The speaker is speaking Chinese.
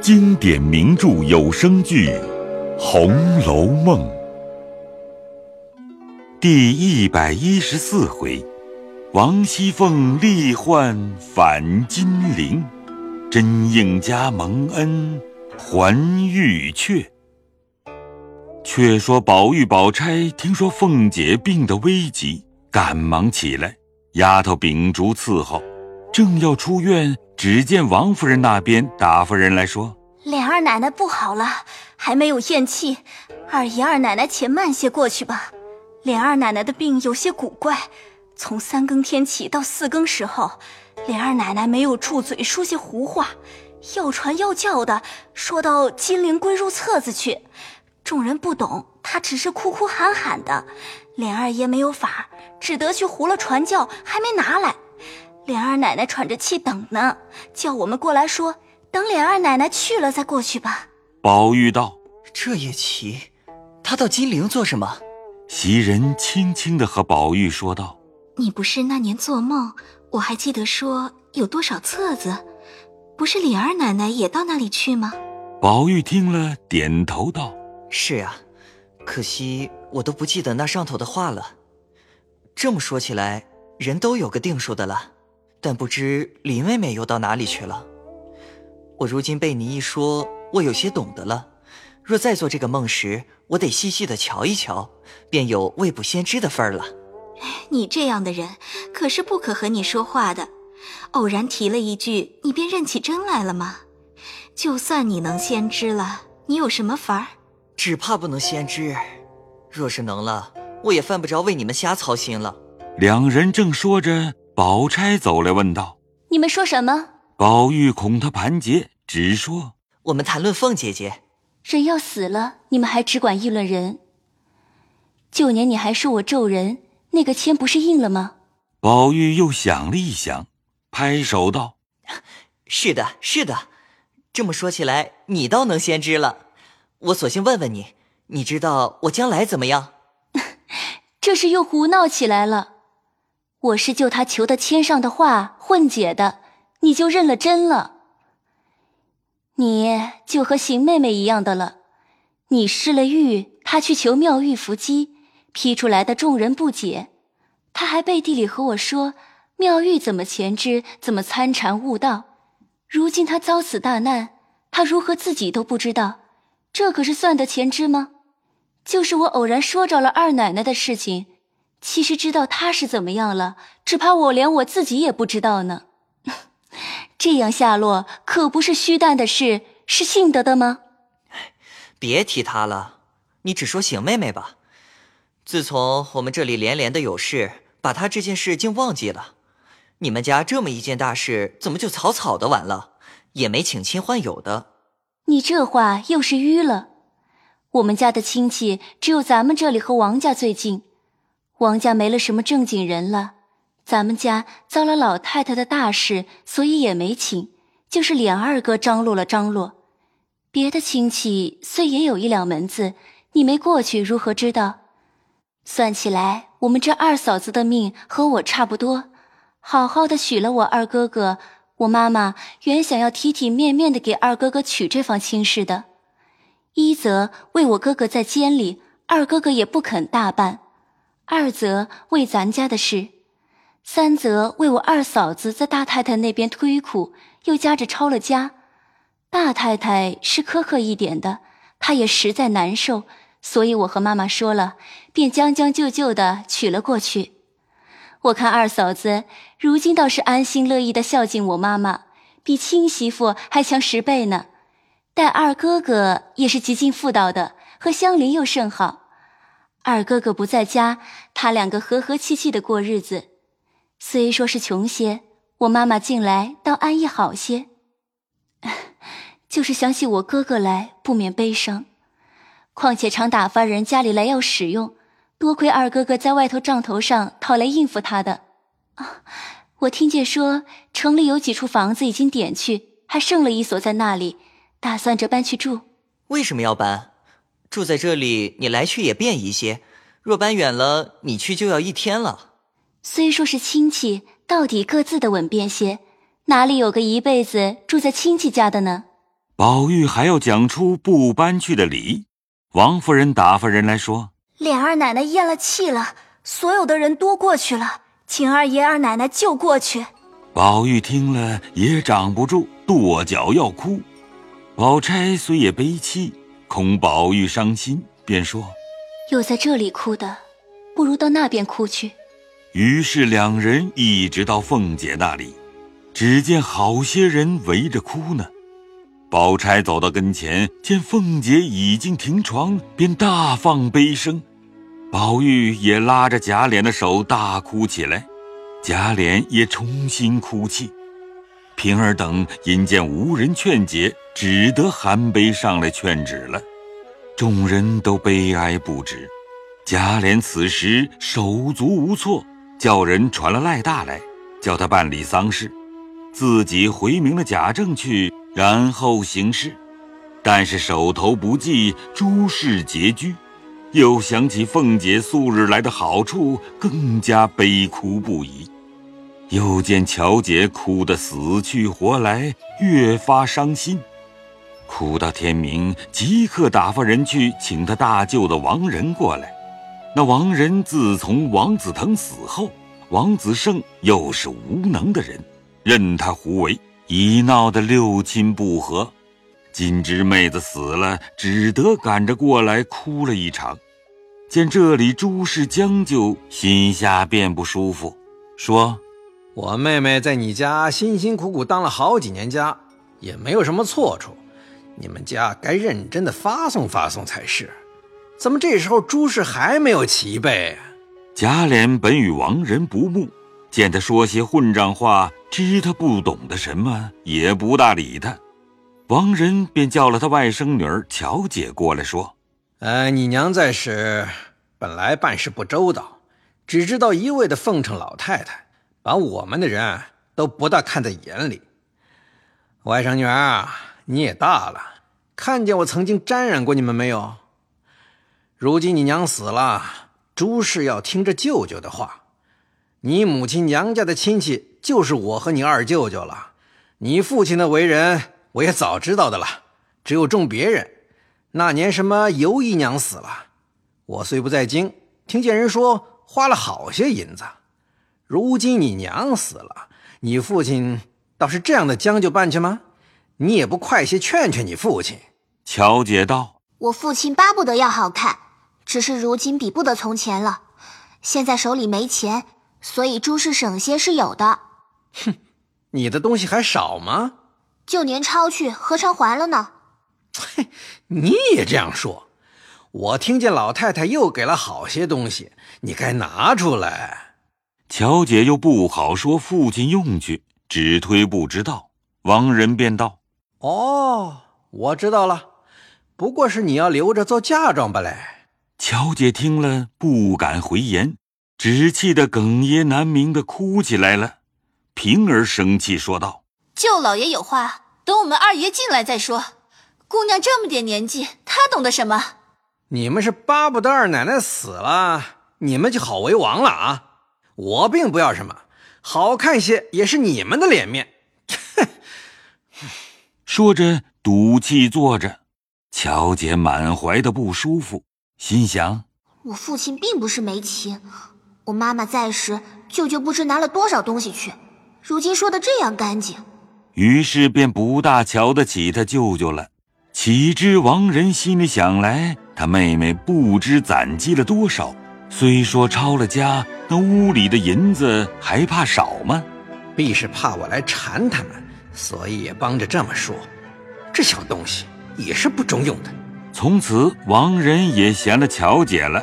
经典名著有声剧《红楼梦》第一百一十四回：王熙凤力唤返金陵，甄应嘉蒙恩还玉阙。却说宝玉、宝钗听说凤姐病得危急，赶忙起来，丫头秉烛伺候，正要出院。只见王夫人那边打发人来说：“琏二奶奶不好了，还没有咽气，二姨二奶奶且慢些过去吧。琏二奶奶的病有些古怪，从三更天起到四更时候，琏二奶奶没有住嘴说些胡话，要传要叫的，说到金陵归入册子去，众人不懂，她只是哭哭喊喊的，琏二爷没有法，只得去糊了传教，还没拿来。”琏二奶奶喘着气等呢，叫我们过来说，等莲二奶奶去了再过去吧。宝玉道：“这也奇，他到金陵做什么？”袭人轻轻的和宝玉说道：“你不是那年做梦，我还记得说有多少册子，不是李二奶奶也到那里去吗？”宝玉听了，点头道：“是啊，可惜我都不记得那上头的话了。这么说起来，人都有个定数的了。”但不知林妹妹又到哪里去了。我如今被你一说，我有些懂得了。若再做这个梦时，我得细细的瞧一瞧，便有未卜先知的份儿了。你这样的人，可是不可和你说话的。偶然提了一句，你便认起真来了吗？就算你能先知了，你有什么法儿？只怕不能先知。若是能了，我也犯不着为你们瞎操心了。两人正说着。宝钗走来问道：“你们说什么？”宝玉恐他盘结，只说：“我们谈论凤姐姐。人要死了，你们还只管议论人。旧年你还说我咒人，那个签不是应了吗？”宝玉又想了一想，拍手道：“是的，是的。这么说起来，你倒能先知了。我索性问问你，你知道我将来怎么样？” 这是又胡闹起来了。我是就他求的签上的话混解的，你就认了真了。你就和邢妹妹一样的了，你失了玉，他去求妙玉伏击，批出来的众人不解，他还背地里和我说妙玉怎么前知，怎么参禅悟道。如今他遭此大难，他如何自己都不知道，这可是算得前知吗？就是我偶然说着了二奶奶的事情。其实知道他是怎么样了，只怕我连我自己也不知道呢。这样下落可不是虚诞的事，是信得的吗？别提他了，你只说邢妹妹吧。自从我们这里连连的有事，把他这件事竟忘记了。你们家这么一件大事，怎么就草草的完了，也没请亲唤友的？你这话又是迂了。我们家的亲戚只有咱们这里和王家最近。王家没了什么正经人了，咱们家遭了老太太的大事，所以也没请，就是琏二哥张罗了张罗。别的亲戚虽也有一两门子，你没过去如何知道？算起来，我们这二嫂子的命和我差不多，好好的许了我二哥哥。我妈妈原想要体体面面的给二哥哥娶这房亲事的，一则为我哥哥在监里，二哥哥也不肯大办。二则为咱家的事，三则为我二嫂子在大太太那边推苦，又夹着抄了家。大太太是苛刻一点的，她也实在难受，所以我和妈妈说了，便将将就就的娶了过去。我看二嫂子如今倒是安心乐意的孝敬我妈妈，比亲媳妇还强十倍呢。待二哥哥也是极尽妇道的，和香菱又甚好。二哥哥不在家，他两个和和气气的过日子。虽说是穷些，我妈妈近来倒安逸好些。就是想起我哥哥来，不免悲伤。况且常打发人家里来要使用，多亏二哥哥在外头账头上讨来应付他的。啊，我听见说城里有几处房子已经点去，还剩了一所在那里，打算着搬去住。为什么要搬？住在这里，你来去也便一些。若搬远了，你去就要一天了。虽说是亲戚，到底各自的稳便些，哪里有个一辈子住在亲戚家的呢？宝玉还要讲出不搬去的理。王夫人打发人来说：“琏二奶奶咽了气了，所有的人都过去了，请二爷二奶奶就过去。”宝玉听了也掌不住，跺脚要哭。宝钗虽也悲戚，恐宝玉伤心，便说：“又在这里哭的，不如到那边哭去。”于是两人一直到凤姐那里，只见好些人围着哭呢。宝钗走到跟前，见凤姐已经停床，便大放悲声。宝玉也拉着贾琏的手大哭起来，贾琏也重新哭泣。平儿等因见无人劝解，只得含悲上来劝止了。众人都悲哀不止。贾琏此时手足无措，叫人传了赖大来，叫他办理丧事，自己回明了贾政去。然后行事，但是手头不济，诸事拮据，又想起凤姐素日来的好处，更加悲哭不已。又见乔姐哭得死去活来，越发伤心，哭到天明，即刻打发人去请他大舅的王仁过来。那王仁自从王子腾死后，王子胜又是无能的人，任他胡为。已闹得六亲不和，金枝妹子死了，只得赶着过来哭了一场。见这里诸事将就，心下便不舒服，说：“我妹妹在你家辛辛苦苦当了好几年家，也没有什么错处，你们家该认真的发送发送才是。怎么这时候诸事还没有齐备？”贾琏本与王仁不睦。见他说些混账话，知他不懂得什么，也不大理他。王仁便叫了他外甥女儿乔姐过来，说：“呃，你娘在时本来办事不周到，只知道一味的奉承老太太，把我们的人都不大看在眼里。外甥女儿，你也大了，看见我曾经沾染过你们没有？如今你娘死了，诸事要听着舅舅的话。”你母亲娘家的亲戚就是我和你二舅舅了，你父亲的为人我也早知道的了，只有重别人。那年什么尤姨娘死了，我虽不在京，听见人说花了好些银子。如今你娘死了，你父亲倒是这样的将就办去吗？你也不快些劝劝你父亲。乔姐道：“我父亲巴不得要好看，只是如今比不得从前了，现在手里没钱。”所以诸事省些是有的。哼，你的东西还少吗？旧年抄去，何尝还了呢？嘿，你也这样说。我听见老太太又给了好些东西，你该拿出来。乔姐又不好说父亲用去，只推不知道。王仁便道：“哦，我知道了，不过是你要留着做嫁妆吧嘞。”乔姐听了不敢回言。只气得哽咽难明的哭起来了，平儿生气说道：“舅老爷有话，等我们二爷进来再说。姑娘这么点年纪，她懂得什么？你们是巴不得二奶奶死了，你们就好为王了啊！我并不要什么，好看些也是你们的脸面。”哼！说着赌气坐着，乔姐满怀的不舒服，心想：我父亲并不是没情。我妈妈在时，舅舅不知拿了多少东西去，如今说的这样干净，于是便不大瞧得起他舅舅了。岂知王仁心里想来，他妹妹不知攒积了多少，虽说抄了家，那屋里的银子还怕少吗？必是怕我来缠他们，所以也帮着这么说。这小东西也是不中用的。从此，王仁也嫌了乔姐了。